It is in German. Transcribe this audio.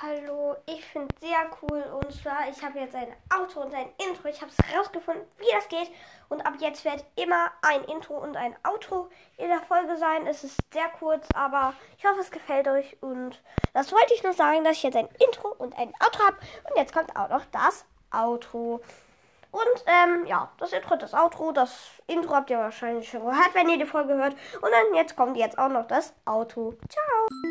Hallo, ich finde sehr cool und zwar, ich habe jetzt ein Auto und ein Intro. Ich habe es rausgefunden, wie das geht und ab jetzt wird immer ein Intro und ein Auto in der Folge sein. Es ist sehr kurz, aber ich hoffe, es gefällt euch und das wollte ich nur sagen, dass ich jetzt ein Intro und ein Outro habe und jetzt kommt auch noch das Outro. Und ähm, ja, das Intro, das Outro, das Intro habt ihr wahrscheinlich schon gehört, wenn ihr die Folge hört. Und dann jetzt kommt jetzt auch noch das Auto. Ciao.